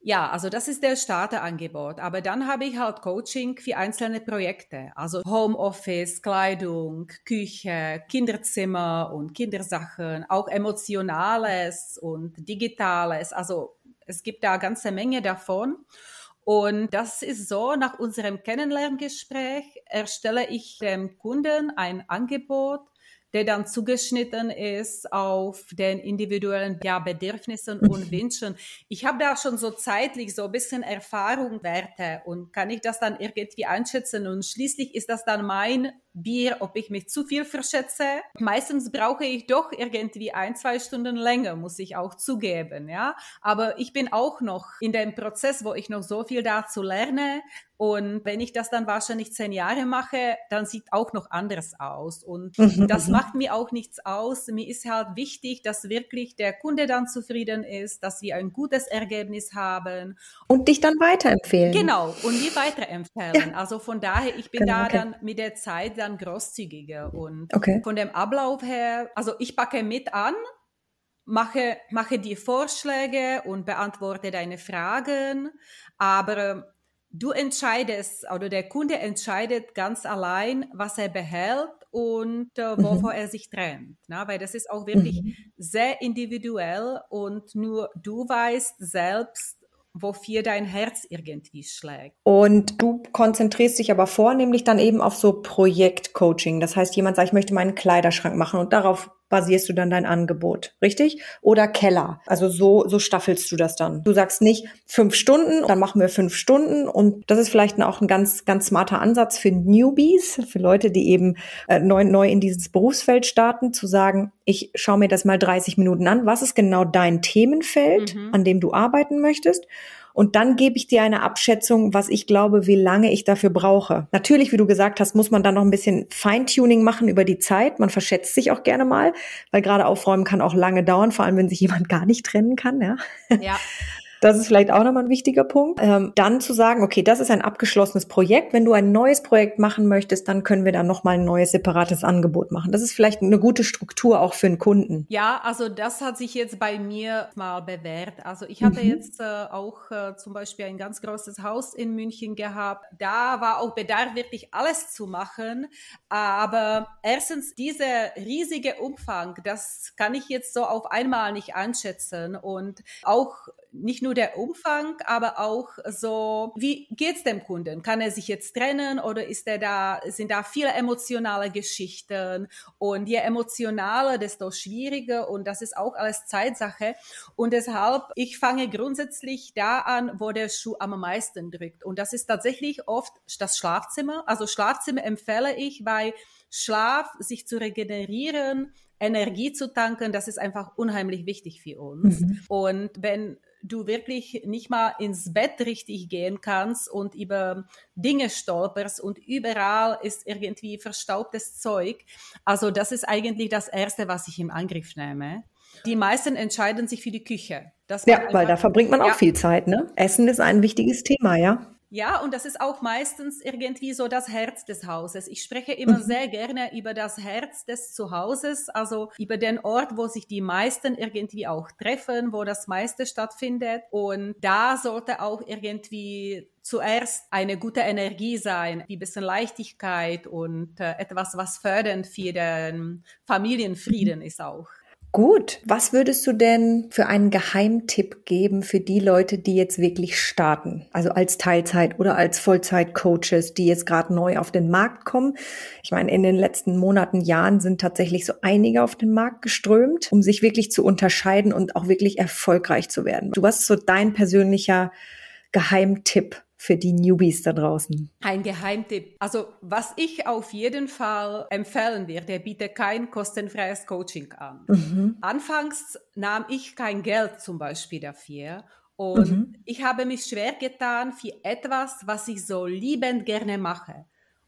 ja, also das ist der Starterangebot. Aber dann habe ich halt Coaching für einzelne Projekte. Also Homeoffice, Kleidung, Küche, Kinderzimmer und Kindersachen, auch Emotionales und Digitales. Also es gibt da ganze Menge davon. Und das ist so, nach unserem Kennenlerngespräch erstelle ich dem Kunden ein Angebot, der dann zugeschnitten ist auf den individuellen ja, Bedürfnissen und Wünschen. Ich habe da schon so zeitlich so ein bisschen Erfahrung, Werte. Und kann ich das dann irgendwie einschätzen? Und schließlich ist das dann mein Bier, ob ich mich zu viel verschätze. Meistens brauche ich doch irgendwie ein, zwei Stunden länger, muss ich auch zugeben, ja. Aber ich bin auch noch in dem Prozess, wo ich noch so viel dazu lerne. Und wenn ich das dann wahrscheinlich zehn Jahre mache, dann sieht auch noch anders aus. Und mhm. das macht mir auch nichts aus. Mir ist halt wichtig, dass wirklich der Kunde dann zufrieden ist, dass wir ein gutes Ergebnis haben. Und dich dann weiterempfehlen. Genau. Und die weiterempfehlen. Ja. Also von daher, ich bin genau, da okay. dann mit der Zeit dann großzügiger. Und okay. von dem Ablauf her, also ich packe mit an, mache, mache die Vorschläge und beantworte deine Fragen, aber du entscheidest oder der Kunde entscheidet ganz allein, was er behält und äh, wovor mhm. er sich trennt. Na? Ne? Weil das ist auch wirklich mhm. sehr individuell und nur du weißt selbst, wofür dein Herz irgendwie schlägt. Und du konzentrierst dich aber vornehmlich dann eben auf so Projektcoaching. Das heißt, jemand sagt, ich möchte meinen Kleiderschrank machen und darauf basierst du dann dein Angebot, richtig? Oder Keller. Also so, so staffelst du das dann. Du sagst nicht fünf Stunden, dann machen wir fünf Stunden. Und das ist vielleicht auch ein ganz, ganz smarter Ansatz für Newbies, für Leute, die eben äh, neu, neu in dieses Berufsfeld starten, zu sagen, ich schaue mir das mal 30 Minuten an. Was ist genau dein Themenfeld, mhm. an dem du arbeiten möchtest? Und dann gebe ich dir eine Abschätzung, was ich glaube, wie lange ich dafür brauche. Natürlich, wie du gesagt hast, muss man dann noch ein bisschen Feintuning machen über die Zeit. Man verschätzt sich auch gerne mal, weil gerade aufräumen kann auch lange dauern, vor allem wenn sich jemand gar nicht trennen kann. Ja. ja. Das ist vielleicht auch nochmal ein wichtiger Punkt. Ähm, dann zu sagen, okay, das ist ein abgeschlossenes Projekt. Wenn du ein neues Projekt machen möchtest, dann können wir da nochmal ein neues separates Angebot machen. Das ist vielleicht eine gute Struktur auch für einen Kunden. Ja, also das hat sich jetzt bei mir mal bewährt. Also ich hatte mhm. jetzt äh, auch äh, zum Beispiel ein ganz großes Haus in München gehabt. Da war auch Bedarf, wirklich alles zu machen. Aber erstens, dieser riesige Umfang, das kann ich jetzt so auf einmal nicht einschätzen. Und auch nicht nur der Umfang, aber auch so, wie geht's dem Kunden? Kann er sich jetzt trennen oder ist er da, sind da viele emotionale Geschichten? Und je emotionaler, desto schwieriger und das ist auch alles Zeitsache. Und deshalb, ich fange grundsätzlich da an, wo der Schuh am meisten drückt. Und das ist tatsächlich oft das Schlafzimmer. Also Schlafzimmer empfehle ich, weil Schlaf, sich zu regenerieren, Energie zu tanken, das ist einfach unheimlich wichtig für uns. Mhm. Und wenn du wirklich nicht mal ins Bett richtig gehen kannst und über Dinge stolperst und überall ist irgendwie verstaubtes Zeug. Also das ist eigentlich das Erste, was ich im Angriff nehme. Die meisten entscheiden sich für die Küche. ja, weil da verbringt man auch ja. viel Zeit. Ne? Essen ist ein wichtiges Thema, ja. Ja, und das ist auch meistens irgendwie so das Herz des Hauses. Ich spreche immer mhm. sehr gerne über das Herz des Zuhauses, also über den Ort, wo sich die meisten irgendwie auch treffen, wo das meiste stattfindet. Und da sollte auch irgendwie zuerst eine gute Energie sein, ein bisschen Leichtigkeit und äh, etwas, was fördernd für den Familienfrieden mhm. ist auch. Gut. Was würdest du denn für einen Geheimtipp geben für die Leute, die jetzt wirklich starten? Also als Teilzeit oder als Vollzeit-Coaches, die jetzt gerade neu auf den Markt kommen. Ich meine, in den letzten Monaten, Jahren sind tatsächlich so einige auf den Markt geströmt, um sich wirklich zu unterscheiden und auch wirklich erfolgreich zu werden. Du was ist so dein persönlicher Geheimtipp für die Newbies da draußen? Ein Geheimtipp. Also was ich auf jeden Fall empfehlen würde, biete kein kostenfreies Coaching an. Mhm. Anfangs nahm ich kein Geld zum Beispiel dafür. Und mhm. ich habe mich schwer getan für etwas, was ich so liebend gerne mache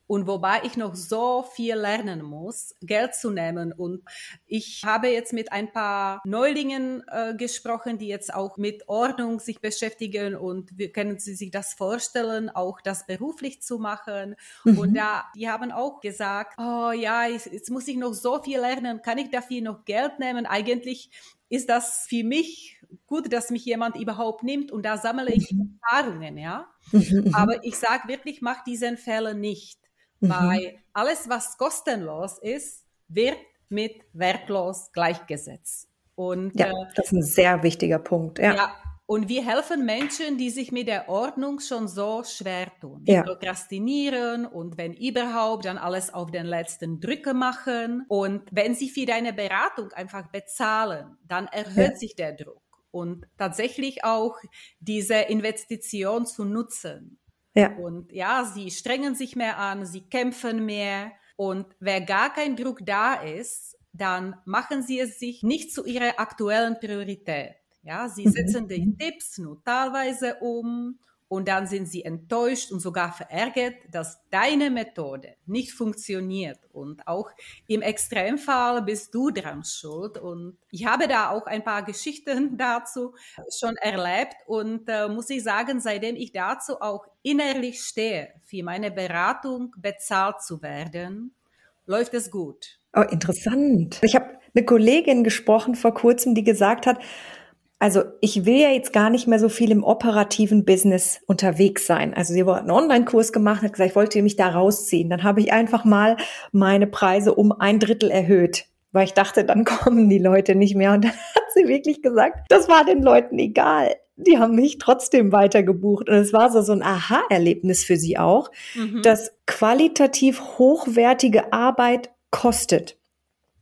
und wobei ich noch so viel lernen muss, Geld zu nehmen. Und ich habe jetzt mit ein paar Neulingen äh, gesprochen, die jetzt auch mit Ordnung sich beschäftigen und wie können Sie sich das vorstellen, auch das beruflich zu machen. Mhm. Und da, die haben auch gesagt, oh ja, jetzt, jetzt muss ich noch so viel lernen, kann ich dafür noch Geld nehmen? Eigentlich ist das für mich gut, dass mich jemand überhaupt nimmt und da sammle ich mhm. Erfahrungen, ja. Mhm. Aber ich sage wirklich, mach diesen Fehler nicht. Mhm. Weil alles, was kostenlos ist, wird mit wertlos gleichgesetzt. Und, ja, äh, das ist ein sehr wichtiger Punkt. Ja. ja. Und wir helfen Menschen, die sich mit der Ordnung schon so schwer tun. Ja. prokrastinieren und wenn überhaupt, dann alles auf den letzten Drücke machen. Und wenn sie für deine Beratung einfach bezahlen, dann erhöht ja. sich der Druck. Und tatsächlich auch diese Investition zu nutzen. Ja. Und ja, sie strengen sich mehr an, sie kämpfen mehr. Und wer gar kein Druck da ist, dann machen sie es sich nicht zu ihrer aktuellen Priorität. Ja, sie mhm. setzen die Tipps nur teilweise um und dann sind sie enttäuscht und sogar verärgert, dass deine Methode nicht funktioniert. Und auch im Extremfall bist du dran schuld. Und ich habe da auch ein paar Geschichten dazu schon erlebt und äh, muss ich sagen, seitdem ich dazu auch innerlich stehe, für meine Beratung bezahlt zu werden, läuft es gut. Oh, interessant. Ich habe eine Kollegin gesprochen vor kurzem, die gesagt hat, also ich will ja jetzt gar nicht mehr so viel im operativen Business unterwegs sein. Also sie hat einen Online-Kurs gemacht, hat gesagt, ich wollte mich da rausziehen. Dann habe ich einfach mal meine Preise um ein Drittel erhöht, weil ich dachte, dann kommen die Leute nicht mehr. Und dann hat sie wirklich gesagt, das war den Leuten egal. Die haben mich trotzdem weiter gebucht. Und es war so, so ein Aha-Erlebnis für sie auch, mhm. dass qualitativ hochwertige Arbeit kostet.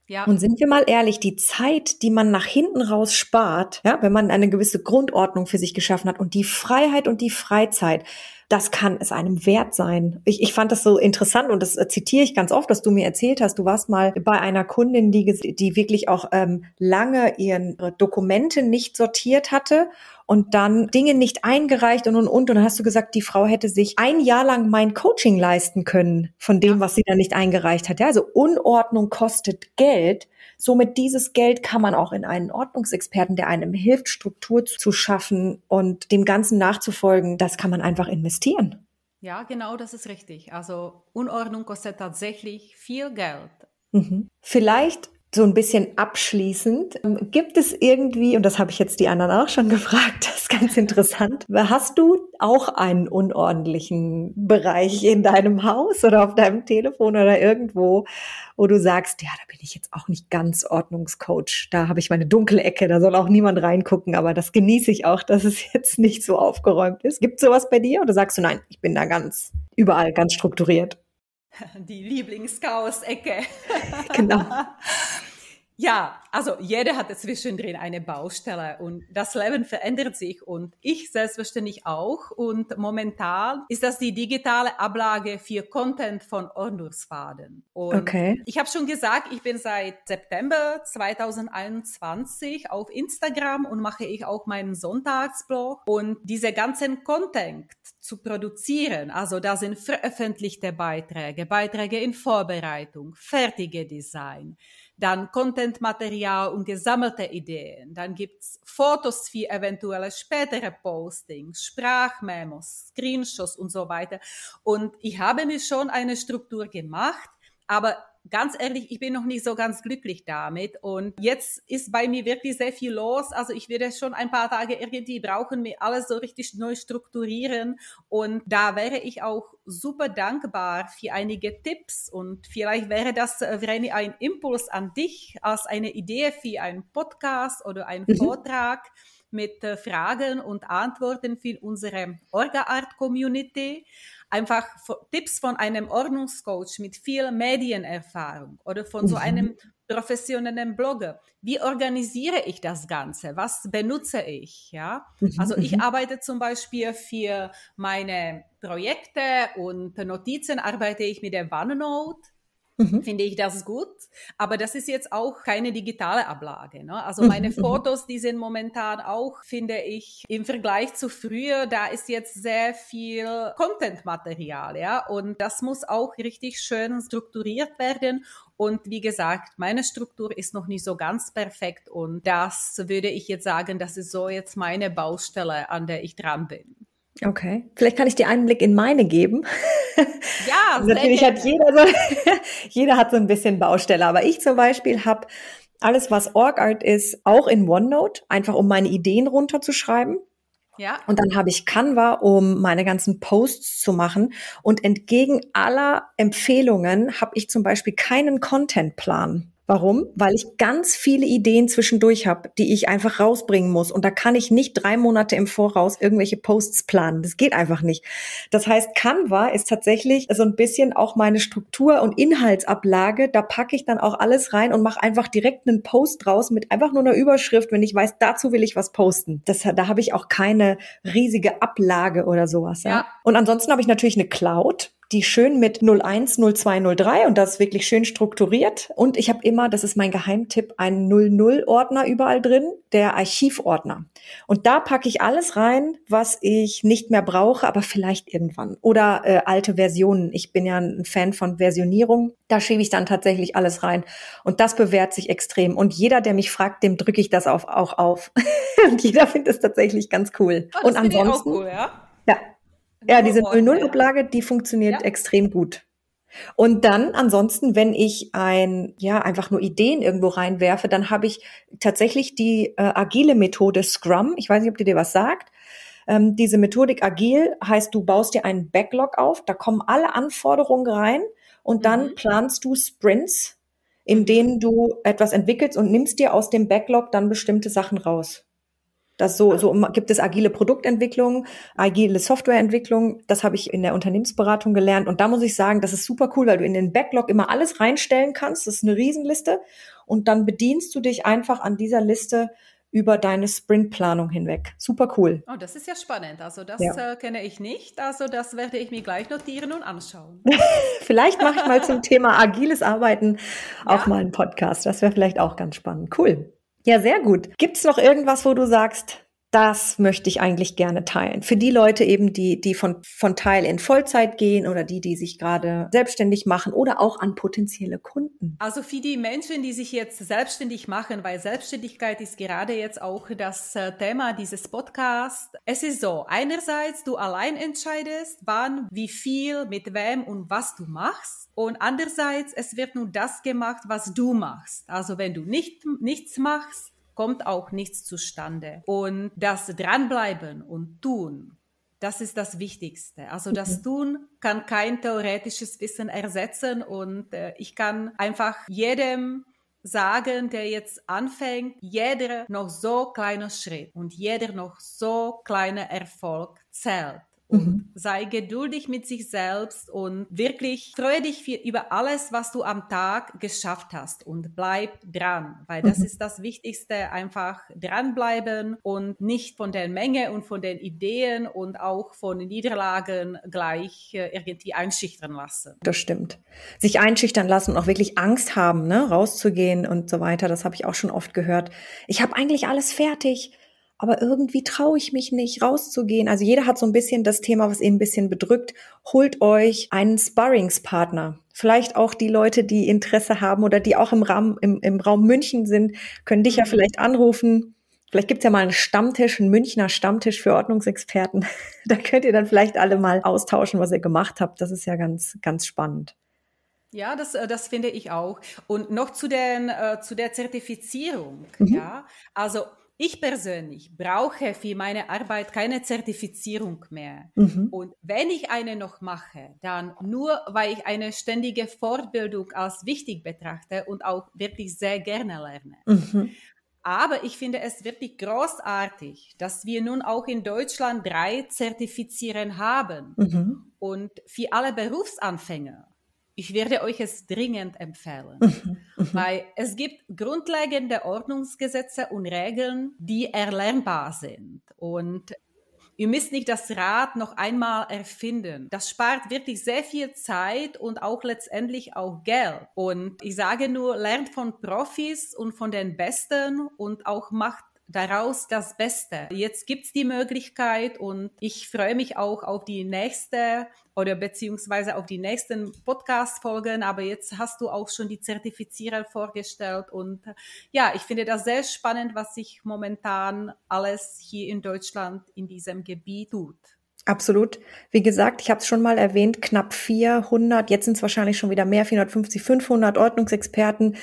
Ja. Und sind wir mal ehrlich, die Zeit, die man nach hinten raus spart, ja, wenn man eine gewisse Grundordnung für sich geschaffen hat und die Freiheit und die Freizeit, das kann es einem wert sein. Ich, ich fand das so interessant und das äh, zitiere ich ganz oft, dass du mir erzählt hast. Du warst mal bei einer Kundin, die, die wirklich auch ähm, lange ihren Dokumente nicht sortiert hatte und dann Dinge nicht eingereicht und und und. Und dann hast du gesagt, die Frau hätte sich ein Jahr lang mein Coaching leisten können von dem, was sie da nicht eingereicht hat. Ja, also Unordnung kostet Geld. Somit dieses Geld kann man auch in einen Ordnungsexperten, der einem hilft, Struktur zu schaffen und dem Ganzen nachzufolgen, das kann man einfach investieren. Ja, genau, das ist richtig. Also Unordnung kostet tatsächlich viel Geld. Mhm. Vielleicht so ein bisschen abschließend, ähm, gibt es irgendwie, und das habe ich jetzt die anderen auch schon gefragt, das ist ganz interessant, hast du auch einen unordentlichen Bereich in deinem Haus oder auf deinem Telefon oder irgendwo, wo du sagst, ja, da bin ich jetzt auch nicht ganz Ordnungscoach, da habe ich meine dunkle Ecke, da soll auch niemand reingucken, aber das genieße ich auch, dass es jetzt nicht so aufgeräumt ist. Gibt es sowas bei dir oder sagst du, nein, ich bin da ganz überall ganz strukturiert? Die Lieblingschaos-Ecke. genau. Ja, also jeder hatte zwischendrin eine Baustelle und das Leben verändert sich und ich selbstverständlich auch. Und momentan ist das die digitale Ablage für Content von Ordnungsfaden. Und okay. ich habe schon gesagt, ich bin seit September 2021 auf Instagram und mache ich auch meinen Sonntagsblog und diese ganzen Content zu produzieren. Also da sind veröffentlichte Beiträge, Beiträge in Vorbereitung, fertige Design dann Content-Material und gesammelte Ideen. Dann gibt's Fotos für eventuelle spätere Postings, Sprachmemos, Screenshots und so weiter. Und ich habe mir schon eine Struktur gemacht, aber ganz ehrlich, ich bin noch nicht so ganz glücklich damit. Und jetzt ist bei mir wirklich sehr viel los. Also ich werde schon ein paar Tage irgendwie brauchen, mir alles so richtig neu strukturieren. Und da wäre ich auch super dankbar für einige Tipps. Und vielleicht wäre das, äh, Vreni, ein Impuls an dich als eine Idee für einen Podcast oder einen mhm. Vortrag mit äh, Fragen und Antworten für unsere Orga-Art-Community einfach Tipps von einem Ordnungscoach mit viel Medienerfahrung oder von so mhm. einem professionellen Blogger. Wie organisiere ich das Ganze? Was benutze ich? Ja, mhm, also ich mhm. arbeite zum Beispiel für meine Projekte und Notizen arbeite ich mit der OneNote. Mhm. Finde ich das gut. Aber das ist jetzt auch keine digitale Ablage. Ne? Also mhm, meine mhm. Fotos, die sind momentan auch, finde ich, im Vergleich zu früher, da ist jetzt sehr viel Content-Material, ja. Und das muss auch richtig schön strukturiert werden. Und wie gesagt, meine Struktur ist noch nicht so ganz perfekt. Und das würde ich jetzt sagen, das ist so jetzt meine Baustelle, an der ich dran bin. Okay, vielleicht kann ich dir einen Blick in meine geben. Ja, natürlich hat jeder so, jeder hat so ein bisschen Baustelle, aber ich zum Beispiel habe alles, was OrgArt ist, auch in OneNote, einfach um meine Ideen runterzuschreiben. Ja. Und dann habe ich Canva, um meine ganzen Posts zu machen. Und entgegen aller Empfehlungen habe ich zum Beispiel keinen Contentplan. Warum? Weil ich ganz viele Ideen zwischendurch habe, die ich einfach rausbringen muss. Und da kann ich nicht drei Monate im Voraus irgendwelche Posts planen. Das geht einfach nicht. Das heißt, Canva ist tatsächlich so ein bisschen auch meine Struktur und Inhaltsablage. Da packe ich dann auch alles rein und mache einfach direkt einen Post draus mit einfach nur einer Überschrift, wenn ich weiß, dazu will ich was posten. Das, da habe ich auch keine riesige Ablage oder sowas. Ja. ja. Und ansonsten habe ich natürlich eine Cloud die schön mit 01, 02, 03 und das ist wirklich schön strukturiert. Und ich habe immer, das ist mein Geheimtipp, einen 00-Ordner überall drin, der Archivordner. Und da packe ich alles rein, was ich nicht mehr brauche, aber vielleicht irgendwann. Oder äh, alte Versionen. Ich bin ja ein Fan von Versionierung. Da schiebe ich dann tatsächlich alles rein. Und das bewährt sich extrem. Und jeder, der mich fragt, dem drücke ich das auf, auch auf. und jeder findet es tatsächlich ganz cool. Oh, und ansonsten. Cool, ja? ja, ja, diese 0-0-Ablage, die funktioniert ja. extrem gut. Und dann ansonsten, wenn ich ein, ja, einfach nur Ideen irgendwo reinwerfe, dann habe ich tatsächlich die äh, agile Methode Scrum. Ich weiß nicht, ob die dir was sagt. Ähm, diese Methodik agil heißt, du baust dir einen Backlog auf, da kommen alle Anforderungen rein und dann mhm. planst du Sprints, in denen du etwas entwickelst und nimmst dir aus dem Backlog dann bestimmte Sachen raus. Das so, so gibt es agile Produktentwicklung, agile Softwareentwicklung. Das habe ich in der Unternehmensberatung gelernt. Und da muss ich sagen, das ist super cool, weil du in den Backlog immer alles reinstellen kannst. Das ist eine Riesenliste. Und dann bedienst du dich einfach an dieser Liste über deine Sprintplanung hinweg. Super cool. Oh, das ist ja spannend. Also das ja. äh, kenne ich nicht. Also das werde ich mir gleich notieren und anschauen. vielleicht mache ich mal zum Thema agiles Arbeiten auch ja. mal einen Podcast. Das wäre vielleicht auch ganz spannend. Cool. Ja, sehr gut. Gibt es noch irgendwas, wo du sagst, das möchte ich eigentlich gerne teilen. Für die Leute eben, die, die von, von Teil in Vollzeit gehen oder die, die sich gerade selbstständig machen oder auch an potenzielle Kunden. Also für die Menschen, die sich jetzt selbstständig machen, weil Selbstständigkeit ist gerade jetzt auch das äh, Thema dieses Podcasts. Es ist so, einerseits du allein entscheidest, wann, wie viel, mit wem und was du machst. Und andererseits, es wird nur das gemacht, was du machst. Also wenn du nicht, nichts machst, kommt auch nichts zustande. Und das Dranbleiben und Tun, das ist das Wichtigste. Also das mhm. Tun kann kein theoretisches Wissen ersetzen und äh, ich kann einfach jedem sagen, der jetzt anfängt, jeder noch so kleiner Schritt und jeder noch so kleiner Erfolg zählt. Und mhm. sei geduldig mit sich selbst und wirklich freue dich für, über alles, was du am Tag geschafft hast und bleib dran, weil das mhm. ist das Wichtigste, einfach dranbleiben und nicht von der Menge und von den Ideen und auch von Niederlagen gleich äh, irgendwie einschüchtern lassen. Das stimmt. Sich einschüchtern lassen und auch wirklich Angst haben, ne, rauszugehen und so weiter, das habe ich auch schon oft gehört. Ich habe eigentlich alles fertig aber irgendwie traue ich mich nicht rauszugehen. Also jeder hat so ein bisschen das Thema, was ihn ein bisschen bedrückt. Holt euch einen Sparringspartner. Vielleicht auch die Leute, die Interesse haben oder die auch im Raum, im, im Raum München sind, können dich ja mhm. vielleicht anrufen. Vielleicht gibt's ja mal einen Stammtisch, einen Münchner Stammtisch für Ordnungsexperten. da könnt ihr dann vielleicht alle mal austauschen, was ihr gemacht habt. Das ist ja ganz, ganz spannend. Ja, das, äh, das finde ich auch. Und noch zu, den, äh, zu der Zertifizierung. Mhm. Ja, also ich persönlich brauche für meine Arbeit keine Zertifizierung mehr. Mhm. Und wenn ich eine noch mache, dann nur, weil ich eine ständige Fortbildung als wichtig betrachte und auch wirklich sehr gerne lerne. Mhm. Aber ich finde es wirklich großartig, dass wir nun auch in Deutschland drei Zertifizieren haben. Mhm. Und für alle Berufsanfänger ich werde euch es dringend empfehlen, mhm, mhm. weil es gibt grundlegende Ordnungsgesetze und Regeln, die erlernbar sind. Und Ihr müsst nicht das Rad noch einmal erfinden. Das spart wirklich sehr viel Zeit und auch letztendlich auch Geld. Und ich sage nur, lernt von Profis und von den Besten und auch macht daraus das Beste. Jetzt gibt's die Möglichkeit und ich freue mich auch auf die nächste oder beziehungsweise auf die nächsten Podcast-Folgen. Aber jetzt hast du auch schon die Zertifizierer vorgestellt und ja, ich finde das sehr spannend, was sich momentan alles hier in Deutschland in diesem Gebiet tut. Absolut. Wie gesagt, ich habe es schon mal erwähnt, knapp 400, jetzt sind es wahrscheinlich schon wieder mehr, 450, 500 Ordnungsexperten,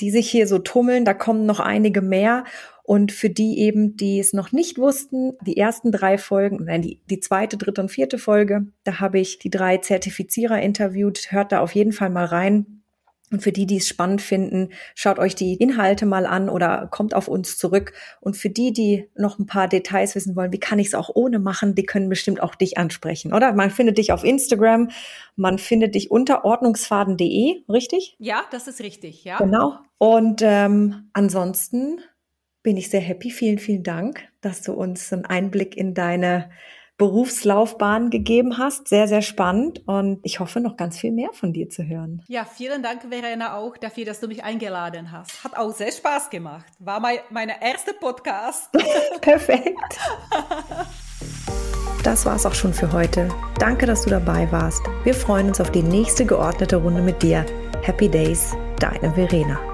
die sich hier so tummeln. Da kommen noch einige mehr. Und für die eben, die es noch nicht wussten, die ersten drei Folgen, nein, die, die zweite, dritte und vierte Folge, da habe ich die drei Zertifizierer interviewt. Hört da auf jeden Fall mal rein. Und für die, die es spannend finden, schaut euch die Inhalte mal an oder kommt auf uns zurück. Und für die, die noch ein paar Details wissen wollen, wie kann ich es auch ohne machen, die können bestimmt auch dich ansprechen, oder? Man findet dich auf Instagram, man findet dich unter ordnungsfaden.de, richtig? Ja, das ist richtig, ja. Genau. Und ähm, ansonsten bin ich sehr happy. Vielen, vielen Dank, dass du uns einen Einblick in deine Berufslaufbahn gegeben hast. Sehr, sehr spannend und ich hoffe noch ganz viel mehr von dir zu hören. Ja, vielen Dank, Verena, auch dafür, dass du mich eingeladen hast. Hat auch sehr Spaß gemacht. War mein meine erste Podcast. Perfekt. Das war's auch schon für heute. Danke, dass du dabei warst. Wir freuen uns auf die nächste geordnete Runde mit dir. Happy Days, deine Verena.